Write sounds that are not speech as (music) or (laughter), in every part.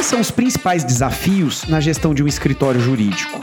Quais são os principais desafios na gestão de um escritório jurídico?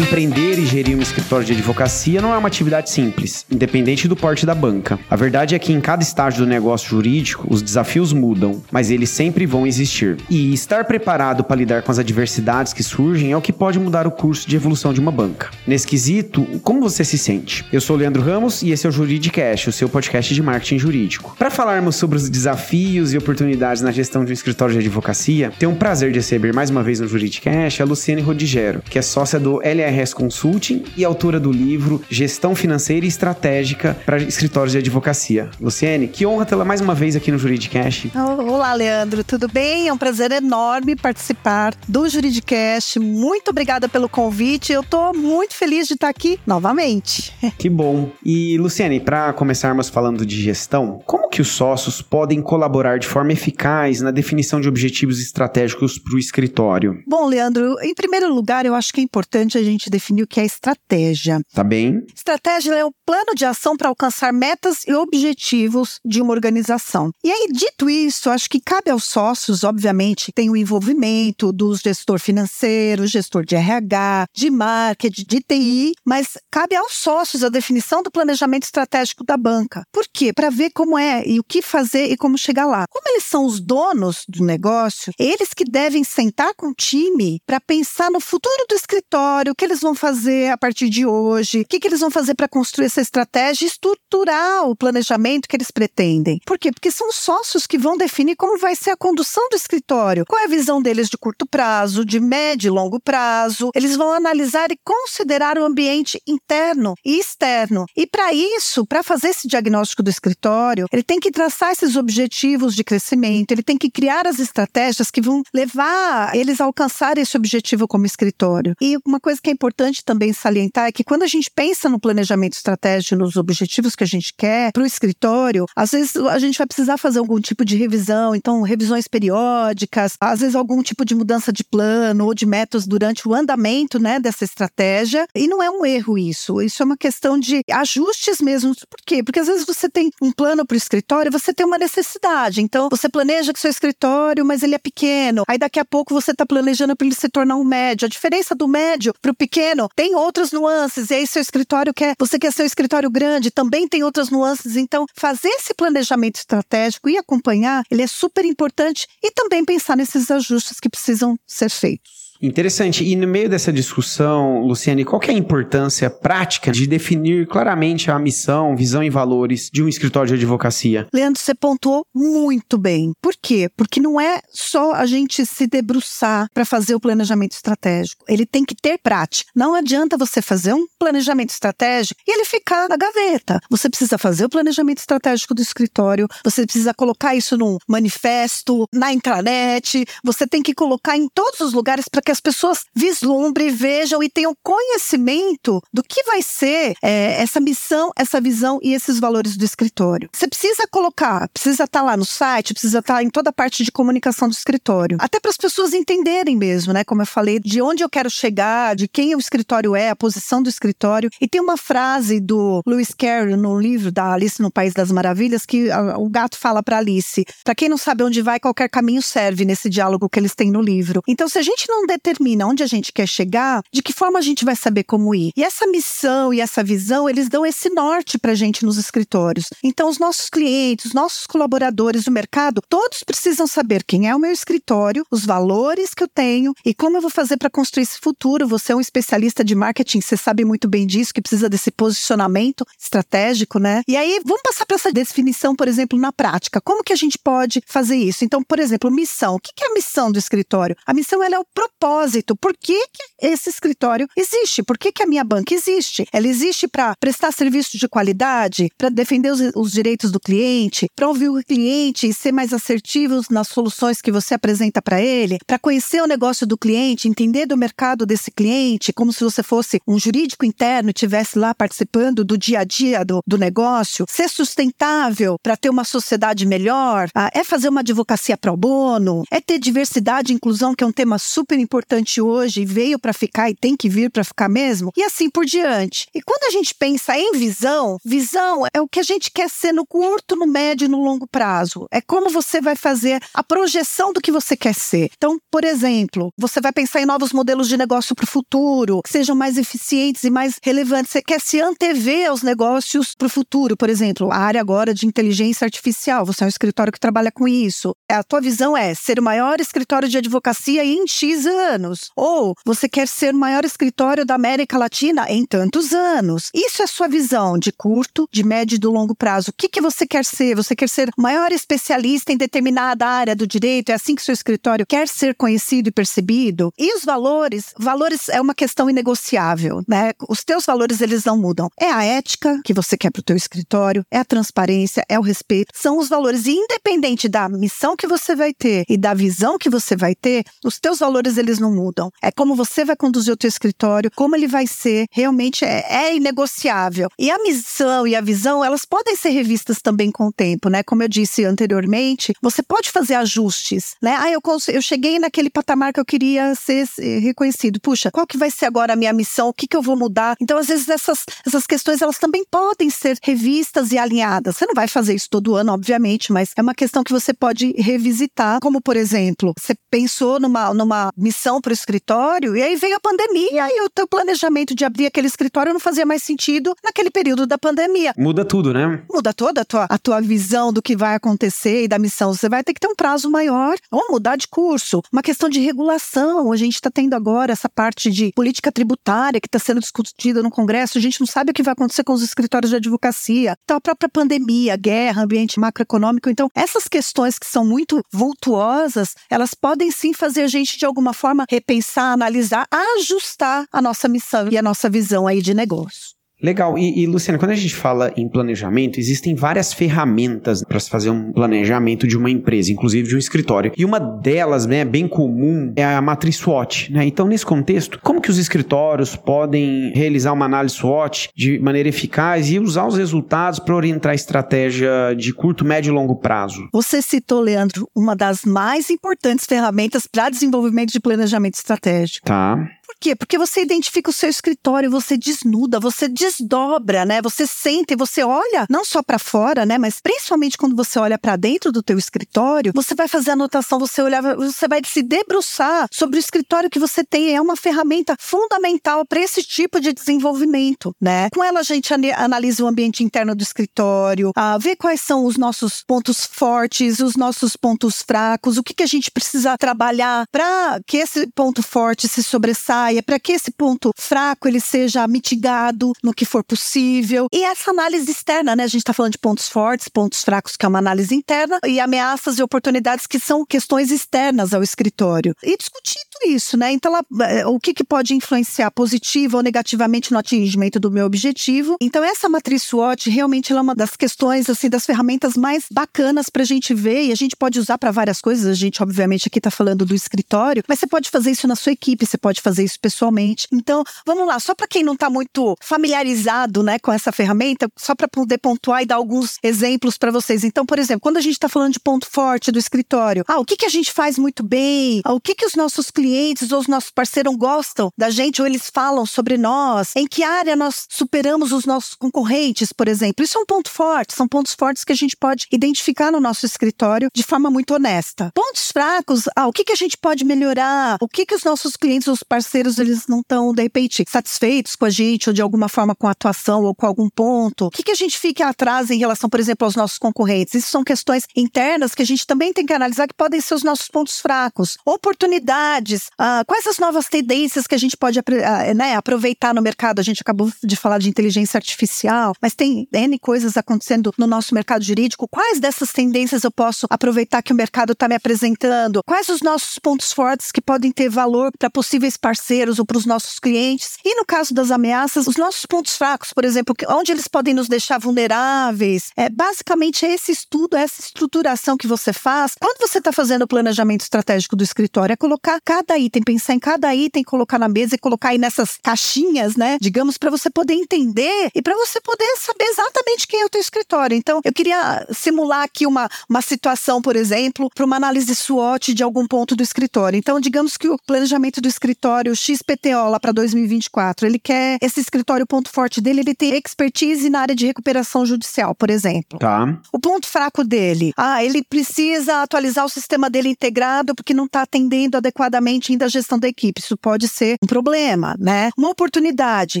Empreender e gerir um escritório de advocacia não é uma atividade simples, independente do porte da banca. A verdade é que em cada estágio do negócio jurídico, os desafios mudam, mas eles sempre vão existir. E estar preparado para lidar com as adversidades que surgem é o que pode mudar o curso de evolução de uma banca. Nesse quesito, como você se sente? Eu sou Leandro Ramos e esse é o Juridicast, o seu podcast de marketing jurídico. Para falarmos sobre os desafios e oportunidades na gestão de um escritório de advocacia, tenho o prazer de receber mais uma vez no Juridicast a Luciane Rodigero, que é sócia do LR RS Consulting e autora do livro Gestão Financeira e Estratégica para Escritórios de Advocacia. Luciene, que honra tê-la mais uma vez aqui no Juridicast. Olá, Leandro, tudo bem? É um prazer enorme participar do Juridicast. Muito obrigada pelo convite. Eu estou muito feliz de estar aqui novamente. (laughs) Que bom. E, Luciene, para começarmos falando de gestão, como que os sócios podem colaborar de forma eficaz na definição de objetivos estratégicos para o escritório? Bom, Leandro, em primeiro lugar, eu acho que é importante a gente gente definir o que é estratégia. Tá bem. Estratégia é o plano de ação para alcançar metas e objetivos de uma organização. E aí, dito isso, acho que cabe aos sócios, obviamente, tem o envolvimento do gestor financeiro, gestor de RH, de marketing, de TI, mas cabe aos sócios a definição do planejamento estratégico da banca. Por quê? Para ver como é e o que fazer e como chegar lá. Como eles são os donos do negócio, eles que devem sentar com o time para pensar no futuro do escritório, o que eles vão fazer a partir de hoje? O que, que eles vão fazer para construir essa estratégia e estruturar o planejamento que eles pretendem? Por quê? Porque são sócios que vão definir como vai ser a condução do escritório. Qual é a visão deles de curto prazo, de médio e longo prazo? Eles vão analisar e considerar o ambiente interno e externo. E para isso, para fazer esse diagnóstico do escritório, ele tem que traçar esses objetivos de crescimento, ele tem que criar as estratégias que vão levar eles a alcançar esse objetivo como escritório. E uma coisa que é importante também salientar é que quando a gente pensa no planejamento estratégico, nos objetivos que a gente quer para o escritório, às vezes a gente vai precisar fazer algum tipo de revisão, então revisões periódicas, às vezes algum tipo de mudança de plano ou de métodos durante o andamento, né, dessa estratégia. E não é um erro isso, isso é uma questão de ajustes mesmo. Por quê? Porque às vezes você tem um plano para o escritório, você tem uma necessidade. Então você planeja que seu escritório, mas ele é pequeno. Aí daqui a pouco você está planejando para ele se tornar um médio. A diferença do médio para o pequeno, tem outras nuances. E aí, seu escritório quer, você quer seu escritório grande, também tem outras nuances. Então, fazer esse planejamento estratégico e acompanhar, ele é super importante e também pensar nesses ajustes que precisam ser feitos. Interessante. E no meio dessa discussão, Luciane, qual é a importância prática de definir claramente a missão, visão e valores de um escritório de advocacia? Leandro, você pontuou muito bem. Por quê? Porque não é só a gente se debruçar para fazer o planejamento estratégico. Ele tem que ter prática. Não adianta você fazer um planejamento estratégico e ele ficar na gaveta. Você precisa fazer o planejamento estratégico do escritório, você precisa colocar isso num manifesto, na intranet, você tem que colocar em todos os lugares para que que as pessoas vislumbrem, vejam e tenham conhecimento do que vai ser é, essa missão, essa visão e esses valores do escritório. Você precisa colocar, precisa estar tá lá no site, precisa estar tá em toda a parte de comunicação do escritório. Até para as pessoas entenderem mesmo, né? Como eu falei, de onde eu quero chegar, de quem o escritório é, a posição do escritório. E tem uma frase do Lewis Carroll no livro da Alice no País das Maravilhas que a, o gato fala para Alice: para quem não sabe onde vai, qualquer caminho serve nesse diálogo que eles têm no livro. Então, se a gente não determina onde a gente quer chegar, de que forma a gente vai saber como ir? E essa missão e essa visão, eles dão esse norte para a gente nos escritórios. Então, os nossos clientes, os nossos colaboradores do mercado, todos precisam saber quem é o meu escritório, os valores que eu tenho e como eu vou fazer para construir esse futuro. Você é um especialista de marketing, você sabe muito bem disso, que precisa desse posicionamento estratégico, né? E aí, vamos passar para essa definição, por exemplo, na prática. Como que a gente pode fazer isso? Então, por exemplo, missão. O que é a missão do escritório? A missão ela é o propósito propósito. Por que, que esse escritório existe? Por que, que a minha banca existe? Ela existe para prestar serviço de qualidade, para defender os, os, direitos do cliente, para ouvir o cliente e ser mais assertivos nas soluções que você apresenta para ele, para conhecer o negócio do cliente, entender do mercado desse cliente, como se você fosse um jurídico interno e estivesse lá participando do dia a dia do, do negócio, ser sustentável para ter uma sociedade melhor, ah, é fazer uma advocacia pro bono, é ter diversidade e inclusão, que é um tema super importante importante hoje, veio para ficar e tem que vir para ficar mesmo, e assim por diante. E quando a gente pensa em visão, visão é o que a gente quer ser no curto, no médio e no longo prazo. É como você vai fazer a projeção do que você quer ser. Então, por exemplo, você vai pensar em novos modelos de negócio para o futuro, que sejam mais eficientes e mais relevantes. Você quer se antever aos negócios para o futuro, por exemplo, a área agora de inteligência artificial. Você é um escritório que trabalha com isso. A tua visão é ser o maior escritório de advocacia em X anos. Ou você quer ser o maior escritório da América Latina em tantos anos. Isso é sua visão de curto, de médio e do longo prazo. O que, que você quer ser? Você quer ser o maior especialista em determinada área do direito? É assim que seu escritório quer ser conhecido e percebido? E os valores? Valores é uma questão inegociável, né? Os teus valores, eles não mudam. É a ética que você quer para o teu escritório, é a transparência, é o respeito. São os valores. E independente da missão que você vai ter e da visão que você vai ter, os teus valores, eles não mudam. É como você vai conduzir o teu escritório, como ele vai ser, realmente é, é inegociável. E a missão e a visão, elas podem ser revistas também com o tempo, né? Como eu disse anteriormente, você pode fazer ajustes, né? Ah, eu, eu cheguei naquele patamar que eu queria ser reconhecido. Puxa, qual que vai ser agora a minha missão? O que, que eu vou mudar? Então, às vezes, essas, essas questões, elas também podem ser revistas e alinhadas. Você não vai fazer isso todo ano, obviamente, mas é uma questão que você pode revisitar, como, por exemplo, você pensou numa, numa missão para o escritório e aí veio a pandemia e o teu planejamento de abrir aquele escritório não fazia mais sentido naquele período da pandemia. Muda tudo, né? Muda toda a tua, a tua visão do que vai acontecer e da missão. Você vai ter que ter um prazo maior ou mudar de curso. Uma questão de regulação. A gente está tendo agora essa parte de política tributária que está sendo discutida no Congresso. A gente não sabe o que vai acontecer com os escritórios de advocacia. Então, a própria pandemia, guerra, ambiente macroeconômico. Então, essas questões que são muito vultuosas, elas podem sim fazer a gente, de alguma forma, repensar, analisar, ajustar a nossa missão e a nossa visão aí de negócio. Legal. E, e, Luciana, quando a gente fala em planejamento, existem várias ferramentas para se fazer um planejamento de uma empresa, inclusive de um escritório. E uma delas, né, bem comum, é a matriz SWOT. Né? Então, nesse contexto, como que os escritórios podem realizar uma análise SWOT de maneira eficaz e usar os resultados para orientar a estratégia de curto, médio e longo prazo? Você citou, Leandro, uma das mais importantes ferramentas para desenvolvimento de planejamento estratégico. Tá. Por quê? Porque você identifica o seu escritório, você desnuda, você desdobra, né? Você sente, você olha não só para fora, né? Mas principalmente quando você olha para dentro do teu escritório, você vai fazer anotação, você olhar, você vai se debruçar sobre o escritório que você tem. É uma ferramenta fundamental para esse tipo de desenvolvimento, né? Com ela a gente analisa o ambiente interno do escritório, a ver quais são os nossos pontos fortes, os nossos pontos fracos, o que, que a gente precisa trabalhar para que esse ponto forte se sobressaia saia, para que esse ponto fraco ele seja mitigado no que for possível. E essa análise externa, né? A gente está falando de pontos fortes, pontos fracos, que é uma análise interna, e ameaças e oportunidades que são questões externas ao escritório. E discutir tudo isso, né? Então, ela, é, o que, que pode influenciar positiva ou negativamente no atingimento do meu objetivo. Então, essa matriz SWOT realmente é uma das questões, assim, das ferramentas mais bacanas para a gente ver, e a gente pode usar para várias coisas. A gente, obviamente, aqui está falando do escritório, mas você pode fazer isso na sua equipe, você pode fazer isso pessoalmente. Então, vamos lá, só para quem não está muito familiarizado, né, com essa ferramenta, só para poder pontuar e dar alguns exemplos para vocês. Então, por exemplo, quando a gente está falando de ponto forte do escritório, ah, o que que a gente faz muito bem? Ah, o que que os nossos clientes ou os nossos parceiros gostam da gente ou eles falam sobre nós? Em que área nós superamos os nossos concorrentes, por exemplo? Isso é um ponto forte, são pontos fortes que a gente pode identificar no nosso escritório de forma muito honesta. Pontos fracos, ah, o que que a gente pode melhorar? O que que os nossos clientes, os parceiros parceiros eles não estão, de repente, satisfeitos com a gente ou de alguma forma com a atuação ou com algum ponto. O que, que a gente fica atrás em relação, por exemplo, aos nossos concorrentes? Isso são questões internas que a gente também tem que analisar que podem ser os nossos pontos fracos. Oportunidades, ah, quais as novas tendências que a gente pode ah, né, aproveitar no mercado? A gente acabou de falar de inteligência artificial, mas tem N coisas acontecendo no nosso mercado jurídico. Quais dessas tendências eu posso aproveitar que o mercado está me apresentando? Quais os nossos pontos fortes que podem ter valor para possíveis parceiros? Parceiros ou para os nossos clientes. E no caso das ameaças, os nossos pontos fracos, por exemplo, onde eles podem nos deixar vulneráveis. É basicamente esse estudo, essa estruturação que você faz. Quando você está fazendo o planejamento estratégico do escritório, é colocar cada item, pensar em cada item, colocar na mesa e colocar aí nessas caixinhas, né? Digamos, para você poder entender e para você poder saber exatamente quem é o teu escritório. Então, eu queria simular aqui uma, uma situação, por exemplo, para uma análise SWOT de algum ponto do escritório. Então, digamos que o planejamento do escritório XPTO lá para 2024, ele quer esse escritório, o ponto forte dele, ele tem expertise na área de recuperação judicial, por exemplo. Tá. O ponto fraco dele, ah, ele precisa atualizar o sistema dele integrado porque não está atendendo adequadamente ainda a gestão da equipe. Isso pode ser um problema, né? Uma oportunidade.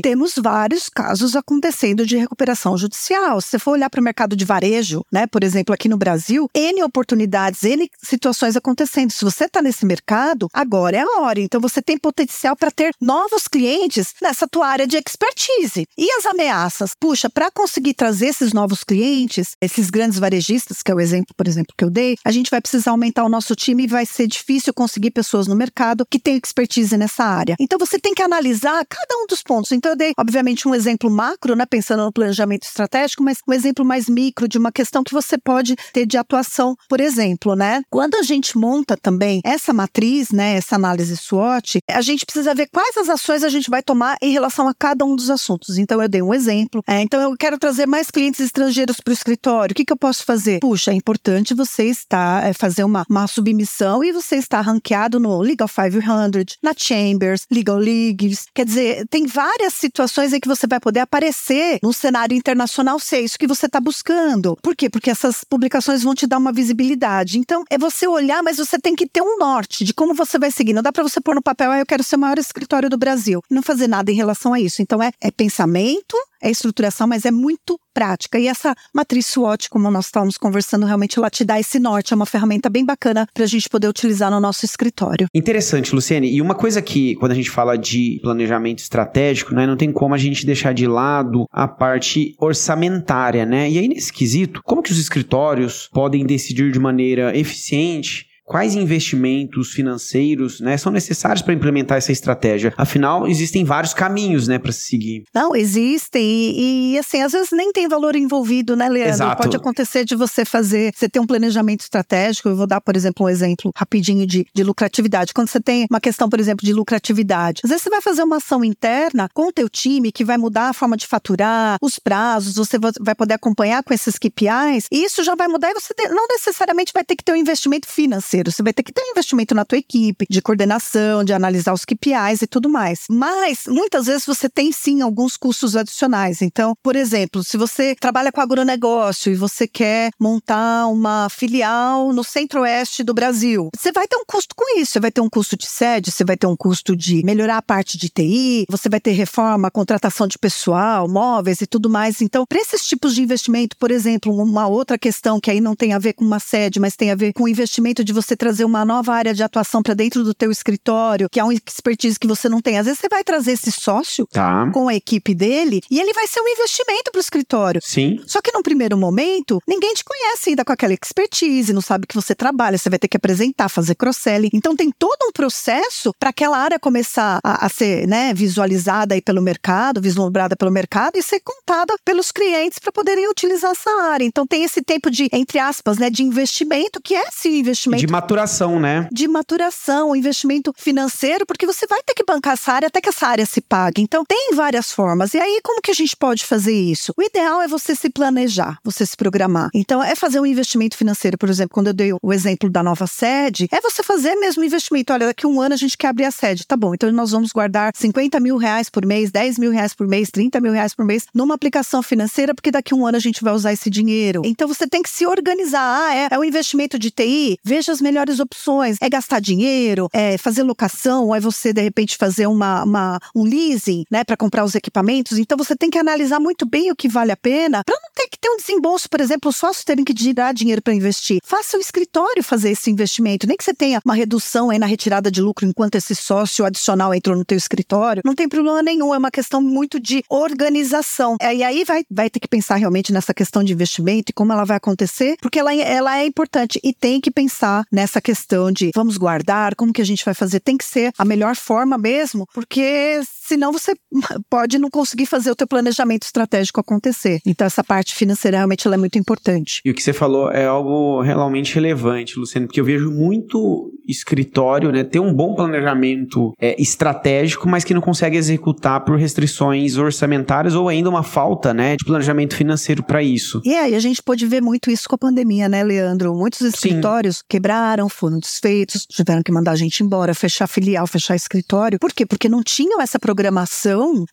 Temos vários casos acontecendo de recuperação judicial. Se você for olhar para o mercado de varejo, né, por exemplo, aqui no Brasil, N oportunidades, N situações acontecendo. Se você está nesse mercado, agora é a hora. Então você tem potencial para ter novos clientes nessa tua área de expertise. E as ameaças? Puxa, para conseguir trazer esses novos clientes, esses grandes varejistas, que é o exemplo, por exemplo, que eu dei, a gente vai precisar aumentar o nosso time e vai ser difícil conseguir pessoas no mercado que tenham expertise nessa área. Então você tem que analisar cada um dos pontos. Então eu dei, obviamente, um exemplo macro, né, pensando no planejamento estratégico, mas um exemplo mais micro de uma questão que você pode ter de atuação, por exemplo, né? Quando a gente monta também essa matriz, né, essa análise SWOT, a gente precisa ver quais as ações a gente vai tomar em relação a cada um dos assuntos. Então eu dei um exemplo. É, então eu quero trazer mais clientes estrangeiros para o escritório. O que, que eu posso fazer? Puxa, é importante você estar é, fazer uma, uma submissão e você estar ranqueado no Legal 500, na Chambers, Legal Leagues. Quer dizer, tem várias situações em que você vai poder aparecer no cenário internacional se é isso que você está buscando. Por quê? Porque essas publicações vão te dar uma visibilidade. Então, é você olhar, mas você tem que ter um norte de como você vai seguir. Não dá para você pôr no papel, ah, eu quero ser maior escritório do Brasil. Não fazer nada em relação a isso. Então, é, é pensamento, é estruturação, mas é muito prática. E essa matriz SWOT, como nós estávamos conversando, realmente ela te dá esse norte. É uma ferramenta bem bacana para a gente poder utilizar no nosso escritório. Interessante, Luciane. E uma coisa que, quando a gente fala de planejamento estratégico, né, não tem como a gente deixar de lado a parte orçamentária, né? E aí, nesse quesito, como que os escritórios podem decidir de maneira eficiente quais investimentos financeiros né, são necessários para implementar essa estratégia. Afinal, existem vários caminhos né, para se seguir. Não, existem. E, e, assim, às vezes nem tem valor envolvido, né, Leandro? Exato. Pode acontecer de você fazer, você ter um planejamento estratégico. Eu vou dar, por exemplo, um exemplo rapidinho de, de lucratividade. Quando você tem uma questão, por exemplo, de lucratividade, às vezes você vai fazer uma ação interna com o teu time que vai mudar a forma de faturar, os prazos, você vai poder acompanhar com esses KPIs, e isso já vai mudar e você não necessariamente vai ter que ter um investimento financeiro financeiro. Você vai ter que ter um investimento na tua equipe, de coordenação, de analisar os KPIs e tudo mais. Mas, muitas vezes, você tem sim alguns custos adicionais. Então, por exemplo, se você trabalha com agronegócio e você quer montar uma filial no centro-oeste do Brasil, você vai ter um custo com isso. Você vai ter um custo de sede, você vai ter um custo de melhorar a parte de TI, você vai ter reforma, contratação de pessoal, móveis e tudo mais. Então, para esses tipos de investimento, por exemplo, uma outra questão que aí não tem a ver com uma sede, mas tem a ver com o investimento de você você trazer uma nova área de atuação para dentro do teu escritório, que é uma expertise que você não tem. Às vezes você vai trazer esse sócio tá. com a equipe dele e ele vai ser um investimento para o escritório. Sim. Só que no primeiro momento, ninguém te conhece ainda com aquela expertise, não sabe que você trabalha, você vai ter que apresentar, fazer cross-selling. Então tem todo um processo para aquela área começar a, a, ser né, visualizada aí pelo mercado, vislumbrada pelo mercado e ser contada pelos clientes para poderem utilizar essa área. Então tem esse tempo de, entre aspas, né, de investimento, que é esse investimento. Maturação, né? De maturação, investimento financeiro, porque você vai ter que bancar essa área até que essa área se pague. Então, tem várias formas. E aí, como que a gente pode fazer isso? O ideal é você se planejar, você se programar. Então, é fazer um investimento financeiro, por exemplo, quando eu dei o exemplo da nova sede, é você fazer mesmo investimento. Olha, daqui a um ano a gente quer abrir a sede. Tá bom, então nós vamos guardar 50 mil reais por mês, 10 mil reais por mês, 30 mil reais por mês numa aplicação financeira, porque daqui a um ano a gente vai usar esse dinheiro. Então, você tem que se organizar. Ah, é, é um investimento de TI? Veja as melhores opções. É gastar dinheiro, é fazer locação, ou é você, de repente, fazer uma, uma um leasing, né, para comprar os equipamentos. Então você tem que analisar muito bem o que vale a pena para não ter que ter um desembolso, por exemplo, os sócios terem que tirar dinheiro para investir. Faça o escritório fazer esse investimento. Nem que você tenha uma redução aí na retirada de lucro enquanto esse sócio adicional entrou no teu escritório, não tem problema nenhum. É uma questão muito de organização. É, e aí vai, vai ter que pensar realmente nessa questão de investimento e como ela vai acontecer, porque ela, ela é importante. E tem que pensar nessa questão de vamos guardar, como que a gente vai fazer. Tem que ser a melhor forma mesmo, porque senão você (laughs) pode não conseguir fazer o teu planejamento estratégico acontecer. Então essa parte financeira realmente é muito importante. E o que você falou é algo realmente relevante, Luciano, porque eu vejo muito escritório, né, ter um bom planejamento é, estratégico, mas que não consegue executar por restrições orçamentárias ou ainda uma falta, né, de planejamento financeiro para isso. E aí a gente pode ver muito isso com a pandemia, né, Leandro? Muitos escritórios Sim. quebraram, foram desfeitos, tiveram que mandar a gente embora, fechar filial, fechar escritório. Por quê? Porque não tinham essa programação,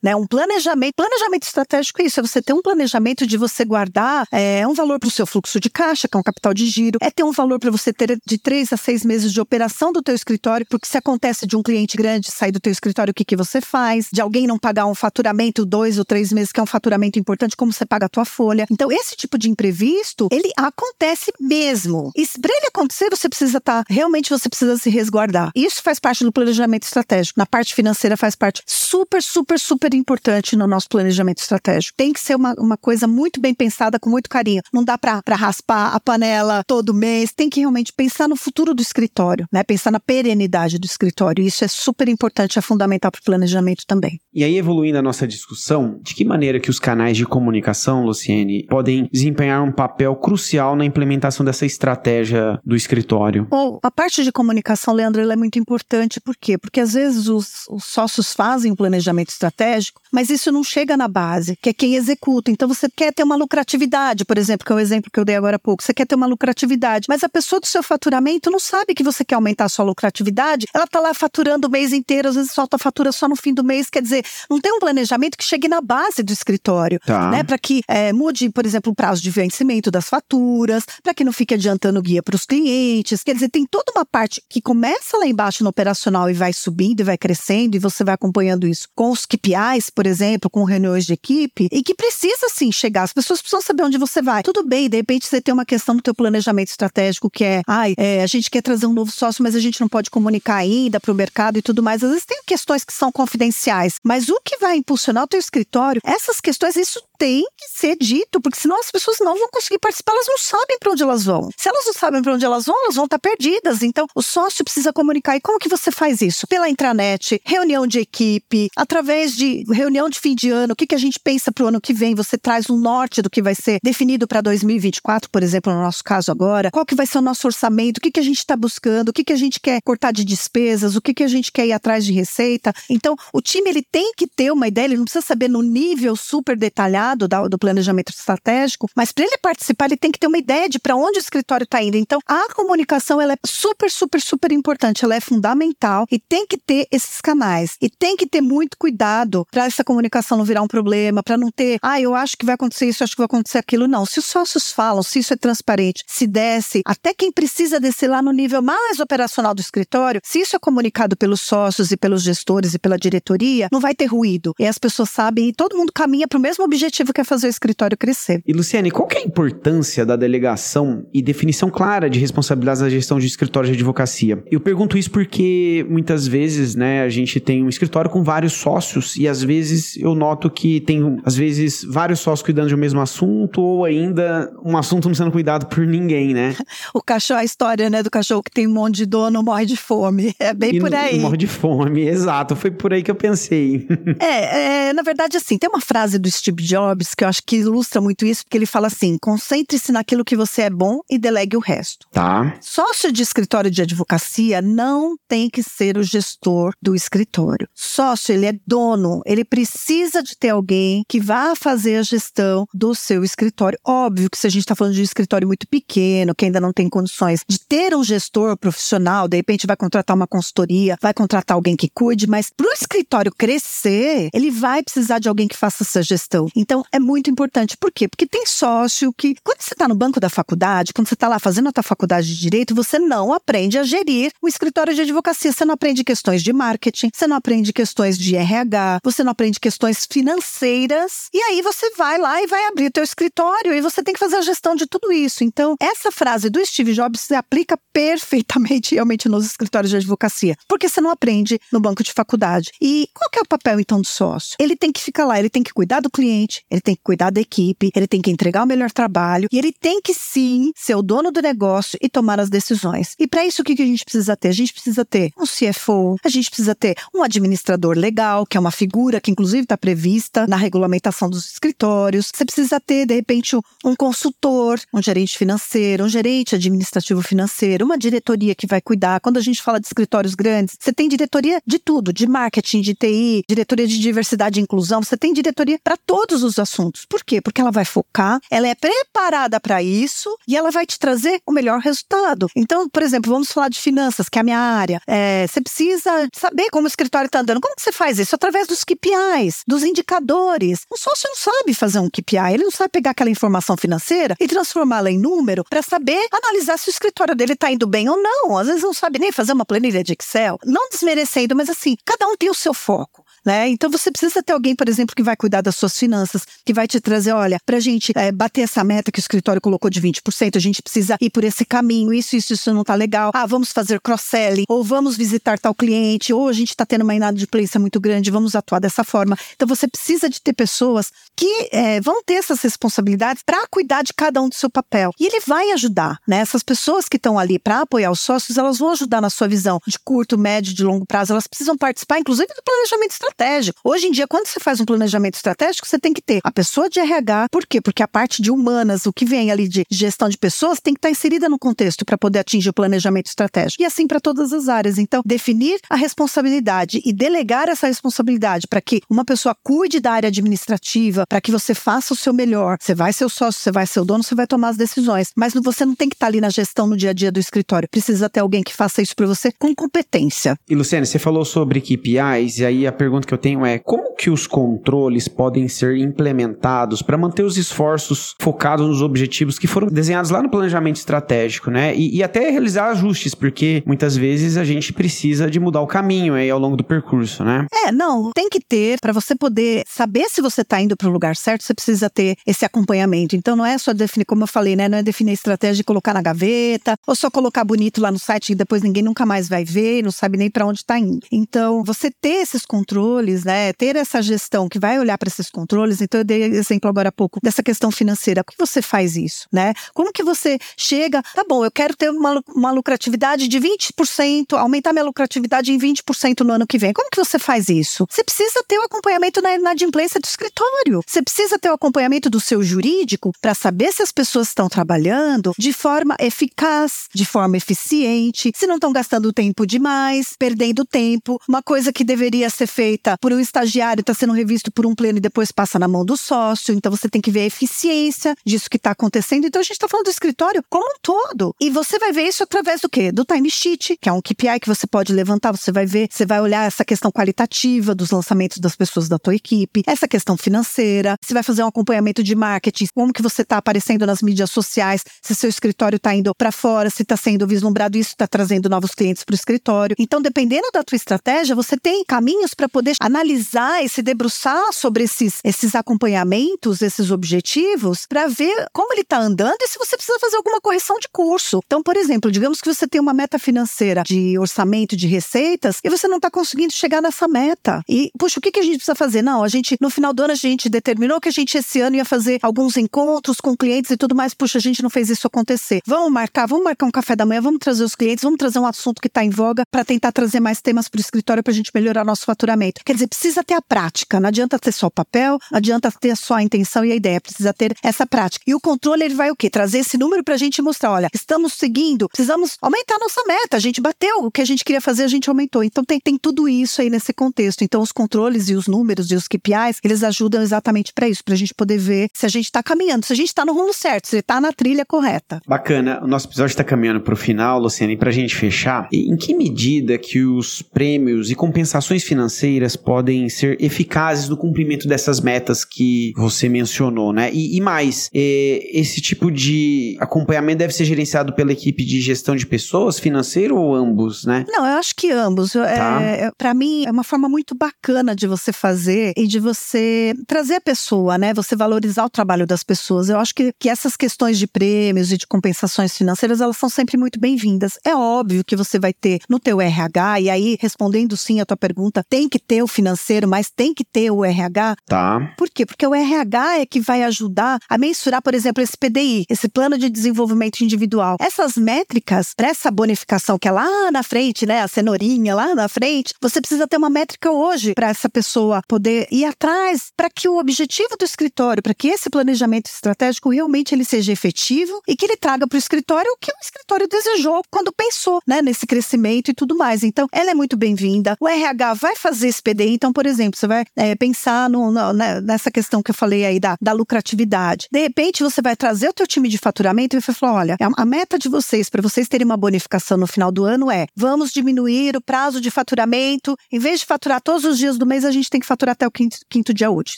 né, um planejamento. Planejamento estratégico é isso, é você ter um planejamento de você guardar é, um valor para o seu fluxo de caixa, que é um capital de giro, é ter um valor para você ter de três a seis meses de operação do teu escritório, porque se acontece de um cliente grande sair do teu escritório, o que, que você faz? De alguém não pagar um faturamento dois ou três meses, que é um faturamento importante, como você paga a tua folha. Então, esse tipo de imprevisto, ele acontece mesmo. E para ele acontecer, você precisa estar, tá, realmente você precisa se resguardar. Isso faz parte do planejamento estratégico. Na parte financeira faz parte super, super, super importante no nosso planejamento estratégico. Tem que ser uma, uma coisa muito bem pensada, com muito carinho. Não dá para raspar a panela todo mês. Tem que realmente pensar no futuro do escritório, né? Pensar na perenidade do escritório. Isso é super importante, é fundamental para o planejamento também. E aí, evoluindo a nossa discussão, de que maneira que os canais de comunicação, Luciene, podem desempenhar um papel crucial na implementação dessa estratégia do escritório? Bom, a parte de comunicação, Leandro, ela é muito importante. Por quê? Porque às vezes os, os sócios fazem um planejamento estratégico, mas isso não chega na base, que é quem executa. Então você quer ter uma lucratividade, por exemplo, que é o exemplo que eu dei agora há pouco. Você quer ter uma lucratividade, mas a pessoa do seu faturamento não sabe que você quer aumentar a sua lucratividade. Ela está lá faturando o mês inteiro, às vezes solta a fatura só no fim do mês. Quer dizer, não tem um planejamento que chegue na base do escritório, tá. né? Para que é, mude, por exemplo, o prazo de vencimento das faturas, para que não fique adiantando guia para os clientes. Quer dizer, tem toda uma parte que começa lá embaixo no operacional e vai subindo e vai crescendo e você vai acompanhando isso com os KPIs, por exemplo, com reuniões de equipe, e que precisa sim chegar. As pessoas precisam saber onde você vai. Tudo bem, de repente você tem uma questão no teu planejamento estratégico que é, ai, é, a gente quer trazer um novo sócio, mas a gente não pode comunicar ainda para o mercado e tudo mais. Às vezes tem questões que são confidenciais, mas o que vai impulsionar o teu escritório, essas questões, isso tem que ser dito, porque senão as pessoas não vão conseguir participar, elas não sabem para onde elas vão. Se elas não sabem para onde elas vão, elas vão estar tá perdidas. Então, o sócio precisa comunicar. E como que você faz isso? Pela intranet, reunião de equipe, através de reunião de fim de ano, o que, que a gente pensa para o ano que vem? Você traz um norte do que vai ser definido para 2024, por exemplo, no nosso caso agora. Qual que vai ser o nosso orçamento? O que, que a gente está buscando? O que, que a gente quer cortar de despesas? O que, que a gente quer ir atrás de receita? Então, o time ele tem que ter uma ideia, ele não precisa saber no nível super detalhado do planejamento estratégico, mas para ele participar, ele tem que ter uma ideia de para onde o escritório está indo. Então, a comunicação ela é super, super, super importante, ela é fundamental e tem que ter esses canais. E tem que ter muito cuidado para essa comunicação não virar um problema, para não ter, ah, eu acho que vai acontecer isso, eu acho que vai acontecer aquilo. Não. Se os sócios falam, se isso é transparente, se desce, até quem precisa descer lá no nível mais operacional do escritório, se isso é comunicado pelos sócios e pelos gestores e pela diretoria, não vai ter ruído. E as pessoas sabem e todo mundo caminha para o mesmo objetivo que é fazer o escritório crescer. E Luciane, qual que é a importância da delegação e definição clara de responsabilidades na gestão de escritório de advocacia? Eu pergunto isso porque muitas vezes, né, a gente tem um escritório com vários sócios e às vezes eu noto que tem, às vezes, vários sócios cuidando de um mesmo assunto ou ainda um assunto não sendo cuidado por ninguém, né? (laughs) o cachorro, a história, né, do cachorro que tem um monte de dono morre de fome. (laughs) É bem e por aí. Morre de fome, exato. Foi por aí que eu pensei. (laughs) é, é, na verdade, assim, tem uma frase do Steve Jobs Jobs, que eu acho que ilustra muito isso, porque ele fala assim: concentre-se naquilo que você é bom e delegue o resto. Tá. Sócio de escritório de advocacia não tem que ser o gestor do escritório. Sócio, ele é dono, ele precisa de ter alguém que vá fazer a gestão do seu escritório. Óbvio que se a gente está falando de um escritório muito pequeno, que ainda não tem condições de ter um gestor profissional, de repente vai contratar uma consultoria, vai contratar alguém que cuide, mas para o escritório crescer, ele vai precisar de alguém que faça essa gestão. Então, é muito importante. Por quê? Porque tem sócio que, quando você está no banco da faculdade, quando você está lá fazendo a tua faculdade de direito, você não aprende a gerir o escritório de advocacia. Você não aprende questões de marketing, você não aprende questões de RH, você não aprende questões financeiras. E aí você vai lá e vai abrir teu escritório e você tem que fazer a gestão de tudo isso. Então, essa frase do Steve Jobs se aplica perfeitamente (laughs) realmente nos escritórios de advocacia, porque você não aprende no banco de faculdade. E qual é o papel então do sócio? Ele tem que ficar lá, ele tem que cuidar do cliente, ele tem que cuidar da equipe, ele tem que entregar o melhor trabalho e ele tem que sim ser o dono do negócio e tomar as decisões. E para isso o que a gente precisa ter? A gente precisa ter um CFO, a gente precisa ter um administrador legal, que é uma figura que inclusive está prevista na regulamentação dos escritórios. Você precisa ter de repente um consultor, um gerente financeiro, um gerente administrativo financeiro, uma diretoria que vai cuidar. Quando a gente fala de escritórios grandes, você tem diretoria de tudo, de marketing, de TI, diretoria de diversidade e inclusão, você tem diretoria para todos os assuntos. Por quê? Porque ela vai focar, ela é preparada para isso e ela vai te trazer o melhor resultado. Então, por exemplo, vamos falar de finanças, que é a minha área. É, você precisa saber como o escritório está andando. Como que você faz isso? Através dos KPIs, dos indicadores. O sócio não sabe fazer um KPI, ele não sabe pegar aquela informação financeira e transformá-la em número para saber analisar se o escritório dele está indo bem ou não. Às vezes não sabe nem fazer uma planilha de Excel. Não desmerecendo, mas assim, cada um tem o seu foco. Né? Então você precisa ter alguém, por exemplo, que vai cuidar das suas finanças, que vai te trazer, olha, para a gente é, bater essa meta que o escritório colocou de 20%, a gente precisa ir por esse caminho, isso, isso, isso não está legal. Ah, vamos fazer cross-selling, ou vamos visitar tal cliente, ou a gente está tendo uma inadimplência muito grande, vamos atuar dessa forma. Então você precisa de ter pessoas que é, vão ter essas responsabilidades para cuidar de cada um do seu papel. E ele vai ajudar, né? Essas pessoas que estão ali para apoiar os sócios, elas vão ajudar na sua visão de curto, médio, de longo prazo. Elas precisam participar, inclusive, do planejamento estratégico estratégico. Hoje em dia, quando você faz um planejamento estratégico, você tem que ter a pessoa de RH. Por quê? Porque a parte de humanas, o que vem ali de gestão de pessoas, tem que estar inserida no contexto para poder atingir o planejamento estratégico. E assim para todas as áreas. Então, definir a responsabilidade e delegar essa responsabilidade para que uma pessoa cuide da área administrativa, para que você faça o seu melhor. Você vai ser o sócio, você vai ser o dono, você vai tomar as decisões. Mas você não tem que estar ali na gestão no dia a dia do escritório. Precisa ter alguém que faça isso para você com competência. E Luciane, você falou sobre KPIs, e aí a pergunta que eu tenho é como que os controles podem ser implementados para manter os esforços focados nos objetivos que foram desenhados lá no planejamento estratégico, né? E, e até realizar ajustes, porque muitas vezes a gente precisa de mudar o caminho aí ao longo do percurso, né? É, não, tem que ter para você poder saber se você está indo para o lugar certo, você precisa ter esse acompanhamento. Então não é só definir, como eu falei, né? Não é definir a estratégia e colocar na gaveta, ou só colocar bonito lá no site e depois ninguém nunca mais vai ver, não sabe nem para onde está indo. Então, você ter esses controles, né? né, ter essa gestão que vai olhar para esses controles, então eu dei exemplo agora há pouco dessa questão financeira. Como você faz isso, né? Como que você chega, tá bom, eu quero ter uma, uma lucratividade de 20%, aumentar minha lucratividade em 20% no ano que vem. Como que você faz isso? Você precisa ter o acompanhamento na inadimplência do escritório. Você precisa ter o acompanhamento do seu jurídico para saber se as pessoas estão trabalhando de forma eficaz, de forma eficiente, se não estão gastando tempo demais, perdendo tempo. Uma coisa que deveria ser feita por um estagiário está sendo revisto por um pleno e depois passa na mão do sócio. Então você tem que ver a eficiência disso que está acontecendo. Então a gente está falando do escritório como um todo. E você vai ver isso através do quê? Do timesheet, que é um KPI que você pode levantar. Você vai ver, você vai olhar essa questão qualitativa dos lançamentos das pessoas da tua equipe, essa questão financeira. Você vai fazer um acompanhamento de marketing, como que você está aparecendo nas mídias sociais, se seu escritório está indo para fora, se está sendo vislumbrado, isso está trazendo novos clientes para o escritório. Então, dependendo da tua estratégia, você tem caminhos para poder analisar e se debruçar sobre esses, esses acompanhamentos, esses objetivos, para ver como ele está andando e se você precisa fazer alguma correção de curso. Então, por exemplo, digamos que você tem uma meta financeira de orçamento de receitas e você não está conseguindo chegar nessa meta. E, puxa, o que, que a gente precisa fazer? Não, a gente, no final do ano, a gente determinou que a gente esse ano ia fazer alguns encontros com clientes e tudo mais. Puxa, a gente não fez isso acontecer. Vamos marcar, vamos marcar um café da manhã, vamos trazer os clientes, vamos trazer um assunto que está em voga para tentar trazer mais temas para o escritório para a gente melhorar nosso faturamento. Quer dizer, precisa ter a prática. Não adianta ter só o papel, não adianta ter só a intenção e a ideia. Precisa ter essa prática. E o controle, ele vai o quê? Trazer esse número para a gente mostrar: olha, estamos seguindo, precisamos aumentar nossa meta. A gente bateu o que a gente queria fazer, a gente aumentou. Então tem, tem tudo isso aí nesse contexto. Então os controles e os números e os KPIs, eles ajudam exatamente para isso, para a gente poder ver se a gente está caminhando, se a gente está no rumo certo, se está na trilha correta. Bacana. O nosso episódio está caminhando para o final, Luciane, para a gente fechar. Em que medida que os prêmios e compensações financeiras financeiras podem ser eficazes no cumprimento dessas metas que você mencionou, né? E, e mais, é, esse tipo de acompanhamento deve ser gerenciado pela equipe de gestão de pessoas, financeiro ou ambos, né? Não, eu acho que ambos. Tá. É, para mim, é uma forma muito bacana de você fazer e de você trazer a pessoa, né? Você valorizar o trabalho das pessoas. Eu acho que, que essas questões de prêmios e de compensações financeiras, elas são sempre muito bem-vindas. É óbvio que você vai ter no teu RH, e aí, respondendo sim a tua pergunta, tem que ter o financeiro, mas tem que ter o RH. Tá. Por quê? Porque o RH é que vai ajudar a mensurar, por exemplo, esse PDI, esse plano de desenvolvimento individual. Essas métricas para essa bonificação que é lá na frente, né, a cenourinha lá na frente, você precisa ter uma métrica hoje para essa pessoa poder ir atrás para que o objetivo do escritório, para que esse planejamento estratégico realmente ele seja efetivo e que ele traga para o escritório o que o escritório desejou quando pensou, né, nesse crescimento e tudo mais. Então, ela é muito bem-vinda. O RH vai fazer esse PDI. Então, por exemplo, você vai é, pensar no, no, né, nessa questão que eu falei aí da, da lucratividade. De repente, você vai trazer o teu time de faturamento e vai falar, olha, a meta de vocês, para vocês terem uma bonificação no final do ano é, vamos diminuir o prazo de faturamento. Em vez de faturar todos os dias do mês, a gente tem que faturar até o quinto, quinto dia útil.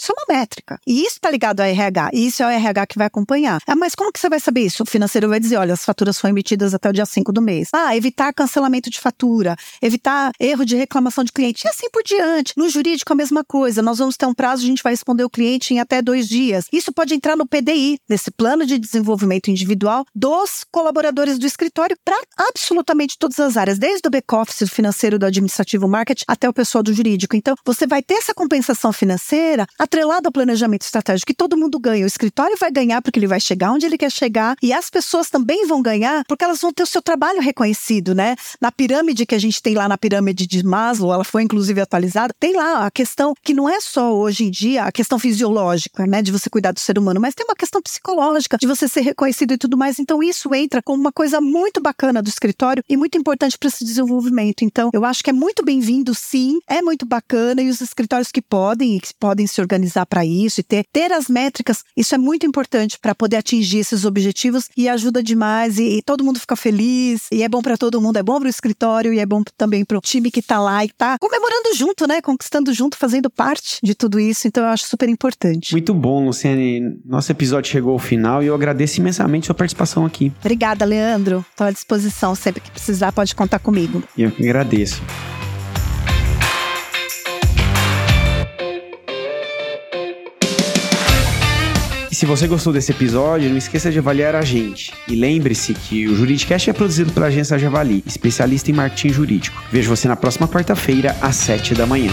Isso é uma métrica. E isso está ligado ao RH. E isso é o RH que vai acompanhar. Ah, mas como que você vai saber isso? O financeiro vai dizer, olha, as faturas foram emitidas até o dia 5 do mês. Ah, evitar cancelamento de fatura, evitar erro de reclamação de cliente e assim por diante. No jurídico, a mesma coisa. Nós vamos ter um prazo, a gente vai responder o cliente em até dois dias. Isso pode entrar no PDI, nesse plano de desenvolvimento individual dos colaboradores do escritório para absolutamente todas as áreas, desde o back-office, do financeiro, do administrativo, marketing, até o pessoal do jurídico. Então, você vai ter essa compensação financeira atrelada ao planejamento estratégico, que todo mundo ganha. O escritório vai ganhar porque ele vai chegar onde ele quer chegar e as pessoas também vão ganhar porque elas vão ter o seu trabalho reconhecido, né? Na pirâmide que a gente tem lá na pirâmide de Maslow, ela foi inclusive atualizada, tem lá a questão que não é só hoje em dia a questão fisiológica, né, de você cuidar do ser humano, mas tem uma questão psicológica de você ser reconhecido e tudo mais. Então isso entra como uma coisa muito bacana do escritório e muito importante para esse desenvolvimento. Então eu acho que é muito bem-vindo, sim, é muito bacana e os escritórios que podem e que podem se organizar para isso e ter ter as métricas, isso é muito importante para poder atingir esses objetivos e ajuda demais e, e todo mundo fica feliz e é bom para todo mundo, é bom para o escritório e é bom também para o time que está lá e está comemorando junto, né, conquistando junto, fazendo parte de tudo isso. Então eu acho super importante. Muito bom, Luciane. Nosso episódio chegou ao final e eu agradeço imensamente sua participação aqui. Obrigada, Leandro. Estou à disposição. Sempre que precisar, pode contar comigo. Eu que agradeço. Se você gostou desse episódio, não esqueça de avaliar a gente. E lembre-se que o Juridicast é produzido pela agência Javali, especialista em marketing jurídico. Vejo você na próxima quarta-feira, às 7 da manhã.